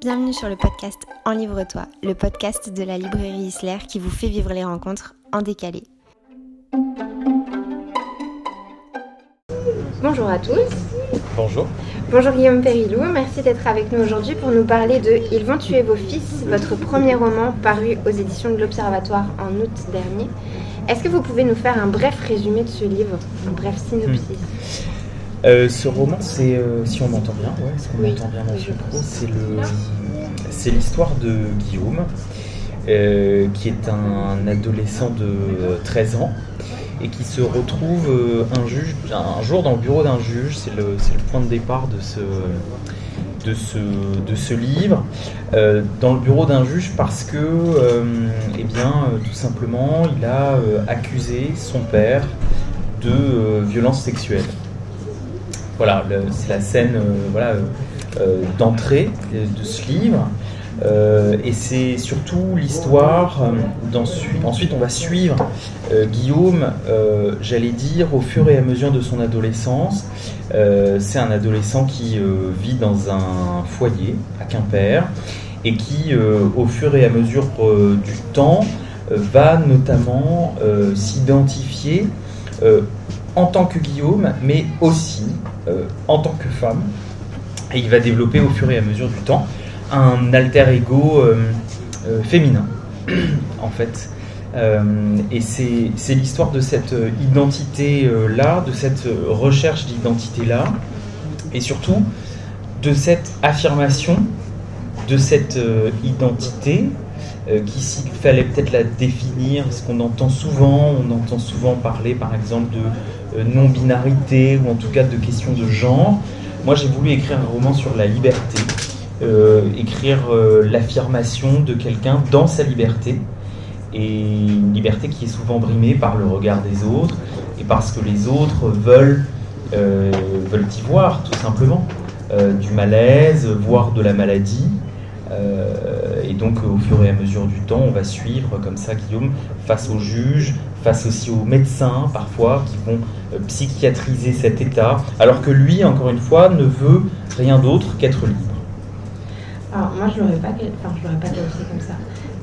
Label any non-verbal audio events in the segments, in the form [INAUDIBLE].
Bienvenue sur le podcast Enlivre-toi, le podcast de la librairie Isler qui vous fait vivre les rencontres en décalé. Bonjour à tous. Bonjour. Bonjour Guillaume Périlou, merci d'être avec nous aujourd'hui pour nous parler de Ils vont tuer vos fils, votre premier roman paru aux éditions de l'Observatoire en août dernier. Est-ce que vous pouvez nous faire un bref résumé de ce livre, un bref synopsis? Euh, ce roman, c'est, euh, si on m'entend bien, ouais, si on m'entend bien c'est le, c'est l'histoire de Guillaume, euh, qui est un adolescent de euh, 13 ans et qui se retrouve un juge, un jour dans le bureau d'un juge. C'est le, point de départ de ce, de ce, de ce livre, euh, dans le bureau d'un juge parce que, euh, eh bien, euh, tout simplement, il a accusé son père de violence sexuelle. Voilà, c'est la scène euh, voilà, euh, euh, d'entrée de, ce livre. Et c'est surtout l'histoire. euh, ensuite, on va suivre Guillaume, j'allais dire, au fur et à mesure de son adolescence. C'est un adolescent qui vit dans un foyer à Quimper et qui, au fur et à mesure du temps, va notamment s'identifier en tant que Guillaume, mais aussi en tant que femme. Et il va développer au fur et à mesure du temps un alter ego euh, euh, féminin, [CLEARS THROAT] en fait. Euh, et c'est l'histoire de cette euh, identité-là, de cette euh, recherche d'identité-là, et surtout de cette affirmation de cette euh, identité euh, qui, s'il fallait peut-être la définir, parce qu'on entend souvent, on entend souvent parler par exemple de euh, non-binarité ou en tout cas de questions de genre. Moi j'ai voulu écrire un roman sur la liberté, euh, écrire euh, l'affirmation de quelqu'un dans sa liberté, et une liberté qui est souvent brimée par le regard des autres, et parce que les autres veulent, euh, veulent y voir tout simplement euh, du malaise, voire de la maladie. Euh, et donc, au fur et à mesure du temps, on va suivre comme ça Guillaume face aux juges, face aussi aux médecins parfois qui vont euh, psychiatriser cet état, alors que lui, encore une fois, ne veut rien d'autre qu'être libre. Alors moi je l'aurais pas, enfin je l'aurais pas qualifié comme ça.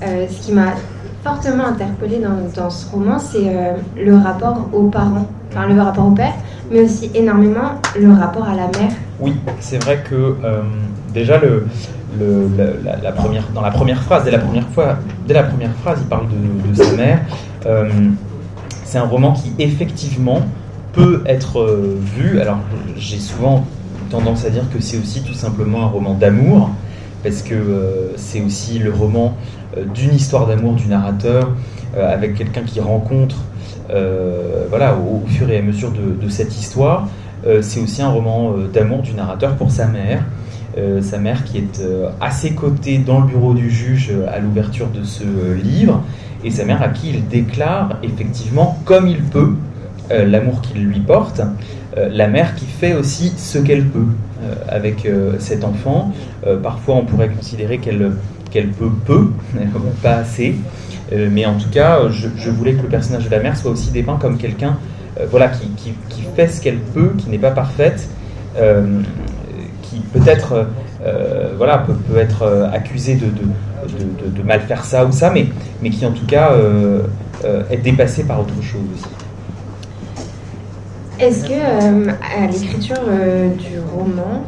Euh, ce qui m'a fortement interpellée dans, dans ce roman, c'est euh, le rapport aux parents, enfin le rapport au père, mais aussi énormément le rapport à la mère. Oui, c'est vrai que euh, déjà le, dans la première phrase, dès la première fois, dès la première phrase, il parle de, sa mère. Euh, c'est un roman qui effectivement peut être euh, vu. Alors j'ai souvent tendance à dire que c'est aussi tout simplement un roman d'amour, parce que euh, c'est aussi le roman d'une histoire d'amour du narrateur avec quelqu'un qui rencontre, voilà, au, fur et à mesure de, de cette histoire. C'est aussi un roman d'amour du narrateur pour sa mère. Euh, sa mère qui est euh, à ses côtés dans le bureau du juge euh, à l'ouverture de ce livre, et sa mère à qui il déclare effectivement, comme il peut, l'amour qu'il lui porte, la mère qui fait aussi ce qu'elle peut avec cet enfant. Parfois on pourrait considérer qu'elle peut peu, [LAUGHS] pas assez, mais en tout cas je, voulais que le personnage de la mère soit aussi dépeint comme quelqu'un voilà, qui, qui- fait ce qu'elle peut, qui n'est pas parfaite, qui peut-être euh, voilà, peut, être euh, accusée de, de, mal faire ça ou ça, mais, mais qui en tout cas euh, euh, est dépassée par autre chose aussi. Est-ce que euh, à l'écriture euh, du roman,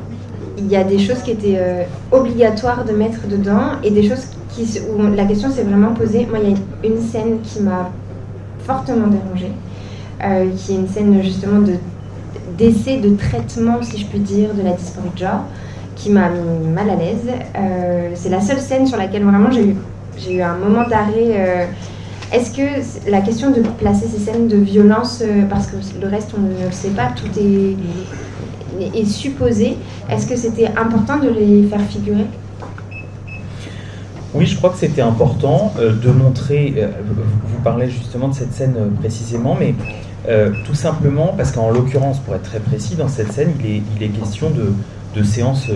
il y a des choses qui étaient euh, obligatoires de mettre dedans et des choses qui, où la question s'est vraiment posée? Moi, il y a une scène qui m'a fortement dérangée, euh, qui est une scène justement de d'essai de traitement, si je puis dire, de la dysphorie de genre, qui m'a mis mal à l'aise. Euh, c'est la seule scène sur laquelle vraiment j'ai eu, un moment d'arrêt. euh, est-ce que la question de placer ces scènes de violence, euh, parce que le reste on ne le sait pas, tout est supposé, est-ce que c'était important de les faire figurer? Oui, je crois que c'était important euh, de montrer, euh, vous parlez justement de cette scène euh, précisément, mais tout simplement parce qu'en l'occurrence, pour être très précis, dans cette scène, il est, il est question de, de séances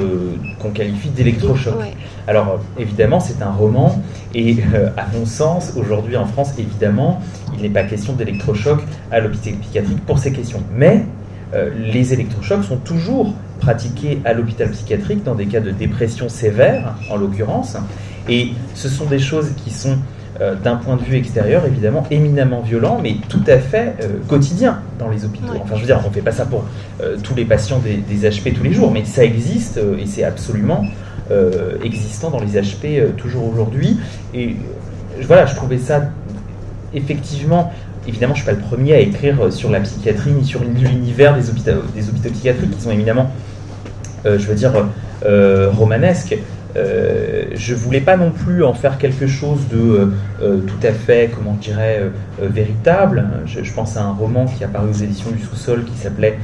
qu'on qualifie d'électrochoc. Ouais. Alors évidemment, c'est un roman, et à mon sens, aujourd'hui en France, évidemment, il n'est pas question d'électrochoc à l'hôpital psychiatrique pour ces questions. Mais les électrochocs sont toujours pratiqués à l'hôpital psychiatrique dans des cas de dépression sévère, en l'occurrence. Et ce sont des choses qui sont euh, d'un point de vue extérieur, évidemment, éminemment violent, mais tout à fait euh, quotidien dans les hôpitaux. Enfin, je veux dire, on ne fait pas ça pour euh, tous les patients des, HP tous les jours, mais ça existe et c'est absolument existant dans les HP toujours aujourd'hui. Et voilà, je trouvais ça effectivement. Évidemment, je ne suis pas le premier à écrire sur la psychiatrie ni sur l'univers des hôpitaux, des hôpitaux psychiatriques qui sont éminemment, je veux dire, romanesques. Euh, je voulais pas non plus en faire quelque chose de euh, euh, tout à fait, comment dirais, véritable. Je, pense à un roman qui est apparu aux éditions du sous-sol qui s'appelait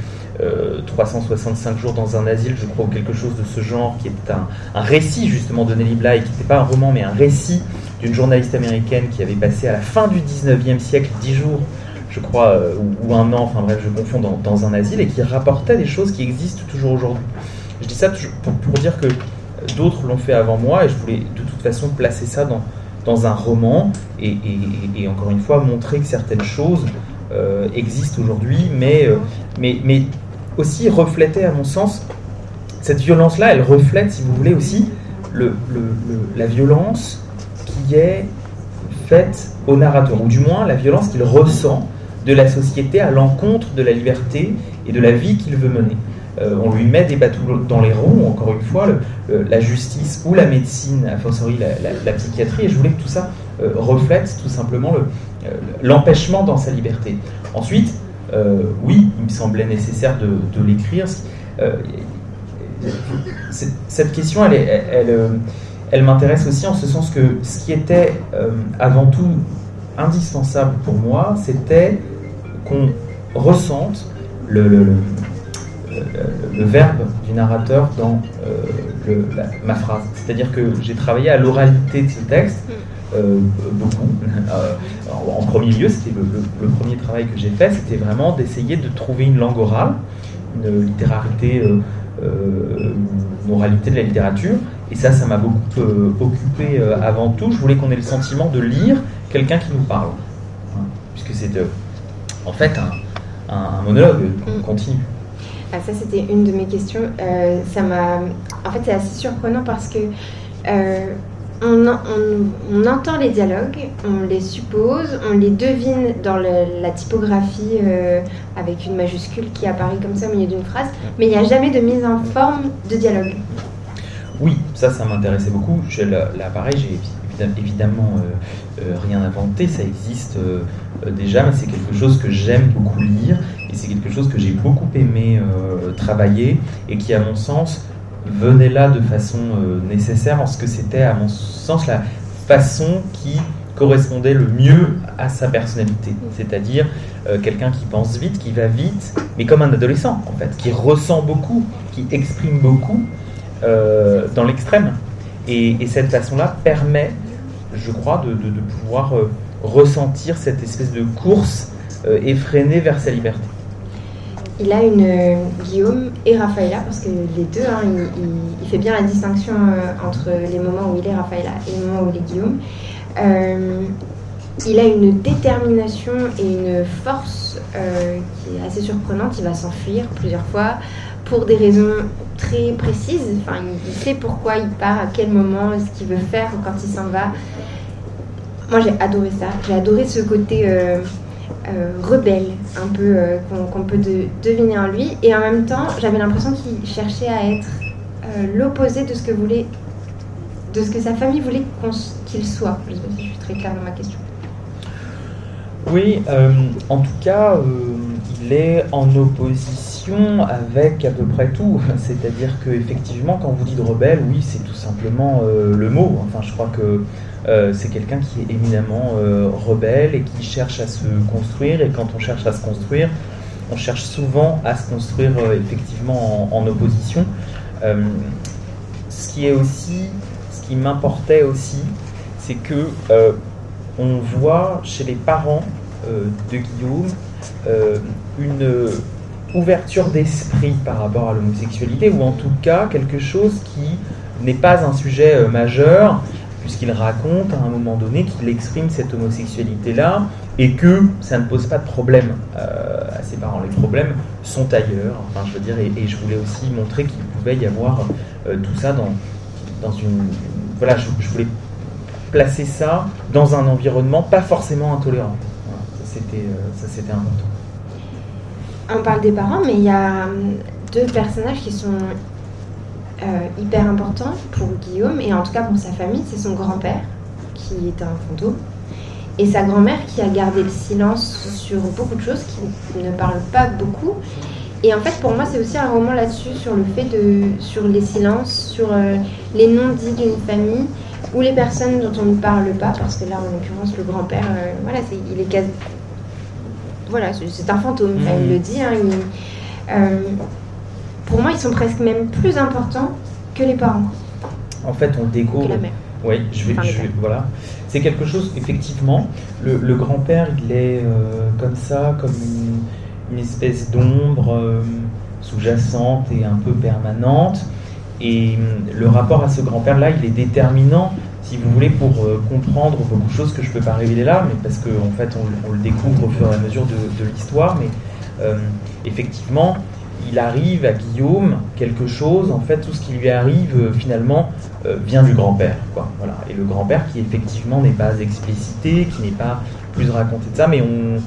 365 jours dans un asile, je crois, ou quelque chose de ce genre, qui est un, récit justement de Nelly Bly, qui n'était pas un roman, mais un récit d'une journaliste américaine qui avait passé à la fin du 19e siècle 10 jours je crois, ou, un an, enfin bref, je confonds, dans, un asile, et qui rapportait des choses qui existent toujours aujourd'hui. Je dis ça pour dire que d'autres l'ont fait avant moi et je voulais de toute façon placer ça dans, dans un roman et, encore une fois montrer que certaines choses euh, existent aujourd'hui, mais, euh, mais, mais aussi refléter à mon sens cette violence-là, elle reflète, si vous voulez, aussi le, la violence qui est faite au narrateur, ou du moins la violence qu'il ressent de la société à l'encontre de la liberté et de la vie qu'il veut mener. Euh, on lui met des bateaux dans les roues, encore une fois, la justice ou la médecine, a la, psychiatrie, et je voulais que tout ça euh, reflète tout simplement euh, l'empêchement dans sa liberté. Ensuite, oui, il me semblait nécessaire de, l'écrire. cette question, elle, m'intéresse aussi en ce sens que ce qui était avant tout indispensable pour moi, c'était qu'on ressente le, verbe du narrateur dans euh, ma phrase. C'est-à-dire que j'ai travaillé à l'oralité de ce texte, mm. euh, beaucoup. [LAUGHS] Euh, en, premier lieu, c'était le, premier travail que j'ai fait, c'était vraiment d'essayer de trouver une langue orale, une littérarité, une oralité de la littérature. Et ça, ça m'a beaucoup occupé avant tout. Je voulais qu'on ait le sentiment de lire quelqu'un qui nous parle. Puisque c'est en fait un, monologue mm. continu. Ah, ça, c'était une de mes questions. Euh, ça m'a... En fait, c'est assez surprenant parce que euh, on, on, entend les dialogues, on les suppose, on les devine dans la typographie euh, avec une majuscule qui apparaît comme ça au milieu d'une phrase, mais il n'y a jamais de mise en forme de dialogue. Oui, ça, ça m'intéressait beaucoup. L'appareil, j'ai évidemment rien inventé, ça existe déjà, mais c'est quelque chose que j'aime beaucoup lire et c'est quelque chose que j'ai beaucoup aimé euh, travailler et qui, à mon sens, venait là de façon euh, nécessaire en ce que c'était, à mon sens, la façon qui correspondait le mieux à sa personnalité. C'est-à-dire euh, quelqu'un qui pense vite, qui va vite, mais comme un adolescent, en fait, qui ressent beaucoup, qui exprime beaucoup dans l'extrême. Et, cette façon-là permet, je crois, de, de pouvoir ressentir cette espèce de course effrénée vers sa liberté il a une euh, Guillaume et Raphaëla, parce que les deux, hein, il, fait bien la distinction euh, entre les moments où il est Raphaëla et les moments où il est Guillaume. Euh, il a une détermination et une force qui est assez surprenante. Il va s'enfuir plusieurs fois pour des raisons très précises. Enfin, il sait pourquoi il part, à quel moment, ce qu'il veut faire quand il s'en va. Moi, j'ai adoré ça. J'ai adoré ce côté euh, rebelle, un peu euh, qu'on peut deviner en lui. Et en même temps, j'avais l'impression qu'il cherchait à être euh, l'opposé de ce que voulait, de ce que sa famille voulait qu'il soit. Je sais pas si je suis très claire dans ma question. Oui, en tout cas, il est en opposition avec à peu près tout. [LAUGHS] C'est-à-dire que effectivement, quand vous dites rebelle, oui, c'est tout simplement le mot. Enfin, je crois que euh, c'est quelqu'un qui est éminemment euh, rebelle et qui cherche à se construire. Et quand on cherche à se construire, on cherche souvent à se construire euh, effectivement en, opposition. ce qui est aussi, ce qui m'importait aussi, c'est que on voit chez les parents de Guillaume une ouverture d'esprit par rapport à l'homosexualité, ou en tout cas quelque chose qui n'est pas un sujet majeur puisqu'il raconte à un moment donné qu'il exprime cette homosexualité-là et que ça ne pose pas de problème euh, à ses parents. Les problèmes sont ailleurs, enfin je veux dire, et, je voulais aussi montrer qu'il pouvait y avoir euh, tout ça dans, dans une... Voilà, je, voulais placer ça dans un environnement pas forcément intolérant. ça c'était important. On parle des parents, mais il y a hum, deux personnages qui sont euh, hyper importants pour Guillaume, et en tout cas pour sa famille. C'est son grand-père, qui est un fantôme, et sa grand-mère qui a gardé le silence sur beaucoup de choses, qui ne parle pas beaucoup. Et en fait, pour moi, c'est aussi un roman là-dessus, sur le fait de. sur les silences, sur euh, les non-dits d'une famille, ou les personnes dont on ne parle pas, parce que là, en l'occurrence, le grand-père, euh, voilà, il est quasi voilà, c'est un fantôme, il le dit. Hein, pour moi, ils sont presque même plus importants que les parents. En fait, on découvre. la mère. Oui, je vais, voilà. C'est quelque chose, effectivement. Le, grand-père, il est euh, comme ça, comme une, espèce d'ombre euh, sous-jacente et un peu permanente. Et le rapport à ce grand-père-là, il est déterminant si vous voulez, pour euh, comprendre beaucoup de choses que je ne peux pas révéler là, mais parce qu'en en fait, on, le découvre au fur et à mesure de, l'histoire. Mais euh, effectivement, il arrive à Guillaume quelque chose, en fait, tout ce qui lui arrive, euh, finalement, vient du grand-père. Voilà. Et le grand-père qui, effectivement, n'est pas explicité, qui n'est pas plus raconté de ça, mais on,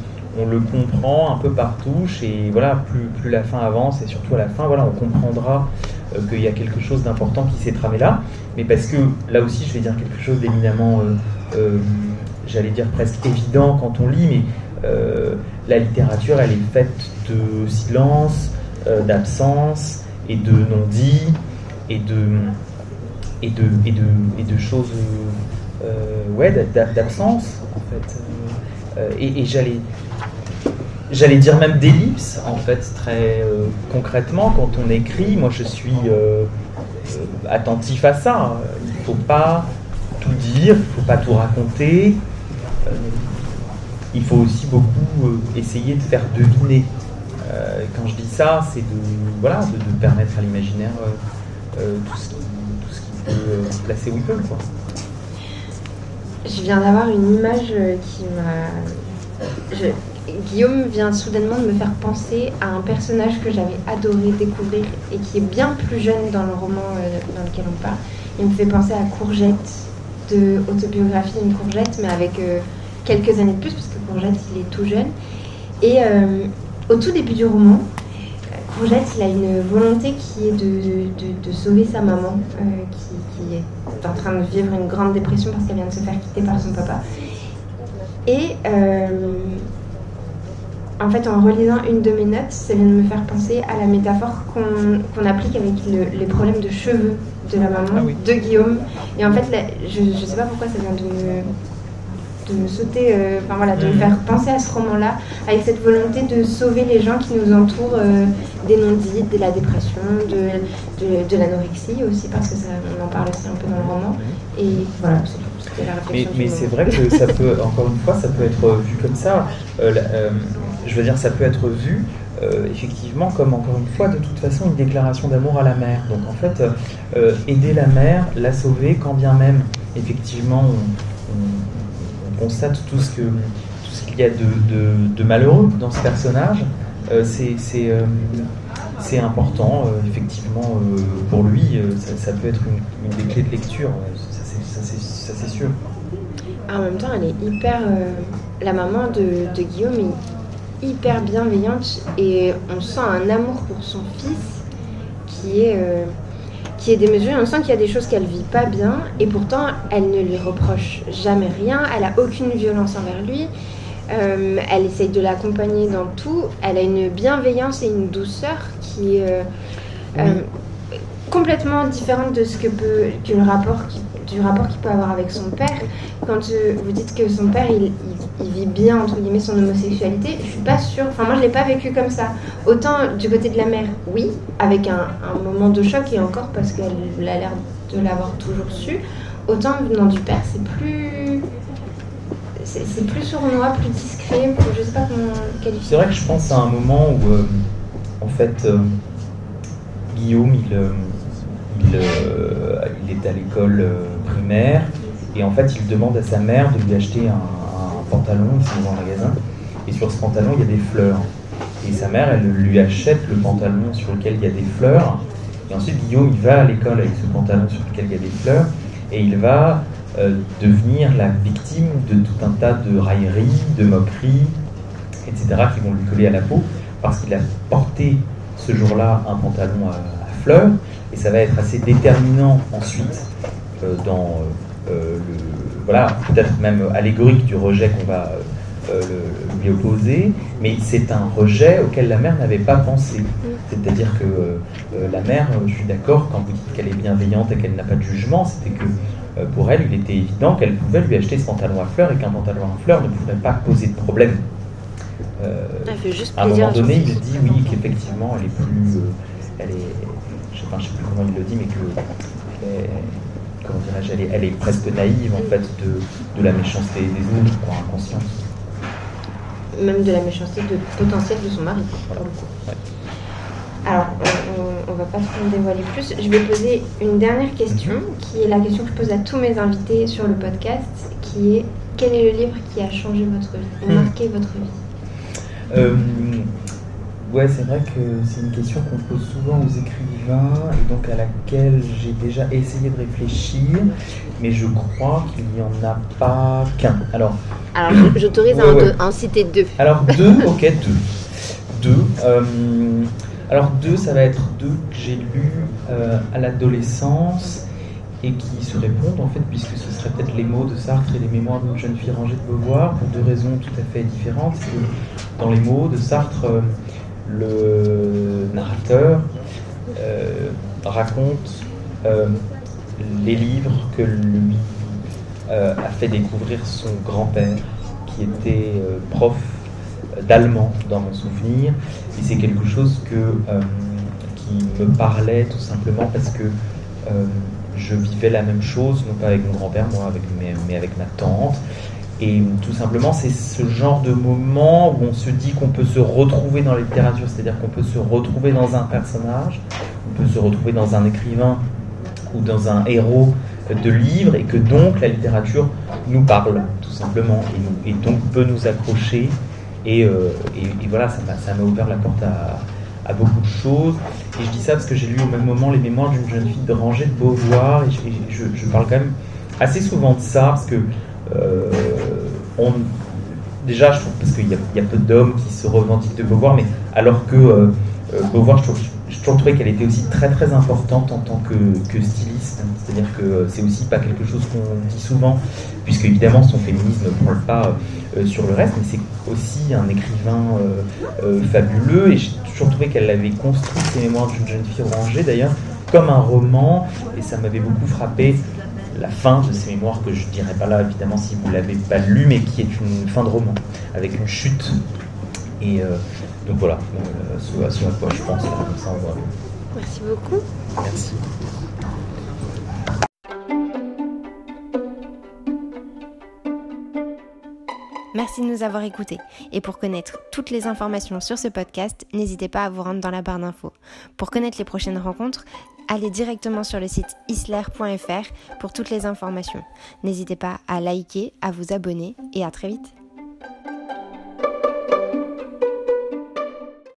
le comprend un peu par touche et voilà, plus, la fin avance et surtout à la fin, voilà, on comprendra euh, qu'il y a quelque chose d'important qui s'est tramé là, mais parce que là aussi, je vais dire quelque chose d'éminemment, euh, euh, j'allais dire presque évident quand on lit, mais la littérature, elle est faite de silence, d'absence et de non-dit et de, et, de, et, de, et de choses, ouais, d'absence en fait. et, et j'allais j'allais dire même d'ellipse, en fait, très euh, concrètement, quand on écrit, moi je suis euh, euh, attentif à ça. Il ne faut pas tout dire, il ne faut pas tout raconter. il faut aussi beaucoup essayer de faire deviner. Quand je dis ça, c'est de, voilà, de, permettre à l'imaginaire tout, ce qui, peut se placer où il peut. Je viens d'avoir une image qui m'a Guillaume vient soudainement de me faire penser à un personnage que j'avais adoré découvrir et qui est bien plus jeune dans le roman euh, dans lequel on parle. Il me fait penser à Courgette, de Autobiographie d'une courgette, mais avec euh, quelques années de plus, parce que Courgette, il est tout jeune. Et euh, au tout début du roman, Courgette, il a une volonté qui est de, sauver sa maman, qui, qui, est en train de vivre une grande dépression parce qu'elle vient de se faire quitter par son papa. Et en fait, en relisant une de mes notes, ça vient de me faire penser à la métaphore qu'on applique avec les problèmes de cheveux de la maman ah de Guillaume. Et en fait, je ne sais pas pourquoi ça vient de me, de me sauter, euh, enfin voilà, de me mm. faire penser à ce roman-là, avec cette volonté de sauver les gens qui nous entourent euh, des non-dits, de la dépression, de, de, l'anorexie aussi, parce que ça, on en parle aussi un peu dans le roman. Et voilà, c'est la réflexion. Mais, mais c'est vrai que ça peut, [LAUGHS] encore une fois, ça peut être vu comme ça. Euh, je veux dire, ça peut être vu euh, effectivement comme encore une fois de toute façon une déclaration d'amour à la mère. Donc en fait, euh, aider la mère, la sauver, quand bien même effectivement on, constate tout ce que tout ce qu'il y a de, malheureux dans ce personnage, euh, c'est important effectivement pour lui. Ça, peut être une, des clés de lecture, ça c'est sûr. En même temps, elle est hyper. la maman de, de Guillaume, hyper bienveillante et on sent un amour pour son fils qui est, euh, qui est démesuré. On sent qu'il y a des choses qu'elle vit pas bien et pourtant elle ne lui reproche jamais rien. Elle a aucune violence envers lui. Euh, elle essaye de l'accompagner dans tout. Elle a une bienveillance et une douceur qui est euh, complètement différente de ce que peut que le rapport qui du rapport qu'il peut avoir avec son père. Quand euh, vous dites que son père, il, vit bien, entre guillemets, son homosexualité, je suis pas sûre. Enfin, moi, je l'ai pas vécu comme ça. Autant du côté de la mère, oui, avec un, moment de choc, et encore parce qu'elle a l'air de l'avoir toujours su. Autant venant du père, c'est plus. C'est plus sournois, plus discret, je sais pas comment qualifier. C'est vrai que je pense à un moment où, euh, en fait, euh, Guillaume, il, il, il, est à l'école primaire Et en fait, il demande à sa mère de lui acheter un pantalon, dans un magasin, et sur ce pantalon, il y a des fleurs. Et sa mère, elle lui achète le pantalon sur lequel il y a des fleurs. Et ensuite, Guillaume, il va à l'école avec ce pantalon sur lequel il y a des fleurs, et il va euh, devenir la victime de tout un tas de railleries, de moqueries, etc., qui vont lui coller à la peau, parce qu'il a porté ce jour-là un pantalon à, fleurs, et ça va être assez déterminant ensuite euh, dans euh, le, voilà, peut-être même allégorique du rejet qu'on va lui opposer, mais c'est un rejet auquel la mère n'avait pas pensé. C'est-à-dire que la mère, je suis d'accord, quand vous dites qu'elle est bienveillante et qu'elle n'a pas de jugement, c'était que euh, pour elle, il était évident qu'elle pouvait lui acheter ce pantalon à fleurs et qu'un pantalon à fleurs ne pouvait pas poser de problème. Euh, fait juste à un moment donné, il dit oui qu'effectivement, elle est plus, euh, elle est, je sais, sais plus comment il le dit, mais que comment elle est, elle est, presque naïve en fait de, de la méchanceté des autres, quoi, inconsciente. Même de la méchanceté de potentiel de son mari. Alors, on ne va pas trop dévoiler plus. Je vais poser une dernière question, qui est la question que je pose à tous mes invités sur le podcast, qui est quel est le livre qui a changé votre vie, hmm. marqué votre vie? Euh, Ouais, c'est vrai que c'est une question qu'on pose souvent aux écrivains, et donc à laquelle j'ai déjà essayé de réfléchir, mais je crois qu'il n'y en a pas qu'un. Alors, Alors j'autorise à, en citer deux. Alors deux, ok, deux. Deux. Euh, alors deux, ça va être deux que j'ai lus euh, à l'adolescence et qui se répondent en fait, puisque ce serait peut-être les mots de Sartre et les mémoires d'une jeune fille rangée de Beauvoir, pour deux raisons tout à fait différentes. dans les mots de Sartre, euh, le narrateur euh, raconte les livres que lui a fait découvrir son grand-père, qui était prof d'allemand dans mon souvenir. Et c'est quelque chose euh, qui me parlait tout simplement parce que euh, je vivais la même chose, non pas avec mon grand-père, moi, avec, mais, avec ma tante. Et tout simplement, c'est ce genre de moment où on se dit qu'on peut se retrouver dans la littérature, c'est-à-dire qu'on peut se retrouver dans un personnage, on peut se retrouver dans un écrivain ou dans un héros de livre, et que donc la littérature nous parle, tout simplement, et, et donc peut nous accrocher euh, et, voilà, ça m'a ouvert la porte à, beaucoup de choses. Et je dis ça parce que j'ai lu au même moment les mémoires d'une jeune fille de Rangée de Beauvoir. Et je, parle quand même assez souvent de ça parce que on, déjà, je trouve, parce qu'il y, a peu d'hommes qui se revendiquent de Beauvoir, mais alors que euh, Beauvoir, je trouve, trouvé qu'elle était aussi très très importante en tant que, styliste. C'est-à-dire que c'est aussi pas quelque chose qu'on dit souvent, puisque évidemment son féminisme ne prend pas euh, sur le reste, mais c'est aussi un écrivain euh, euh, fabuleux. Et j'ai toujours trouvé qu'elle avait construit ses mémoires d'une jeune fille rangée d'ailleurs comme un roman, et ça m'avait beaucoup frappé la fin de ces mémoires que je dirais pas là évidemment si vous l'avez pas lu, mais qui est une fin de roman avec une chute. Et donc voilà, euh, ce, à quoi je pense, comme ça on voit. Merci beaucoup. Merci. Merci de nous avoir écoutés. Et pour connaître toutes les informations sur ce podcast, n'hésitez pas à vous rendre dans la barre d'infos. Pour connaître les prochaines rencontres, allez directement sur le site isler.fr pour toutes les informations. N'hésitez pas à liker, à vous abonner et à très vite.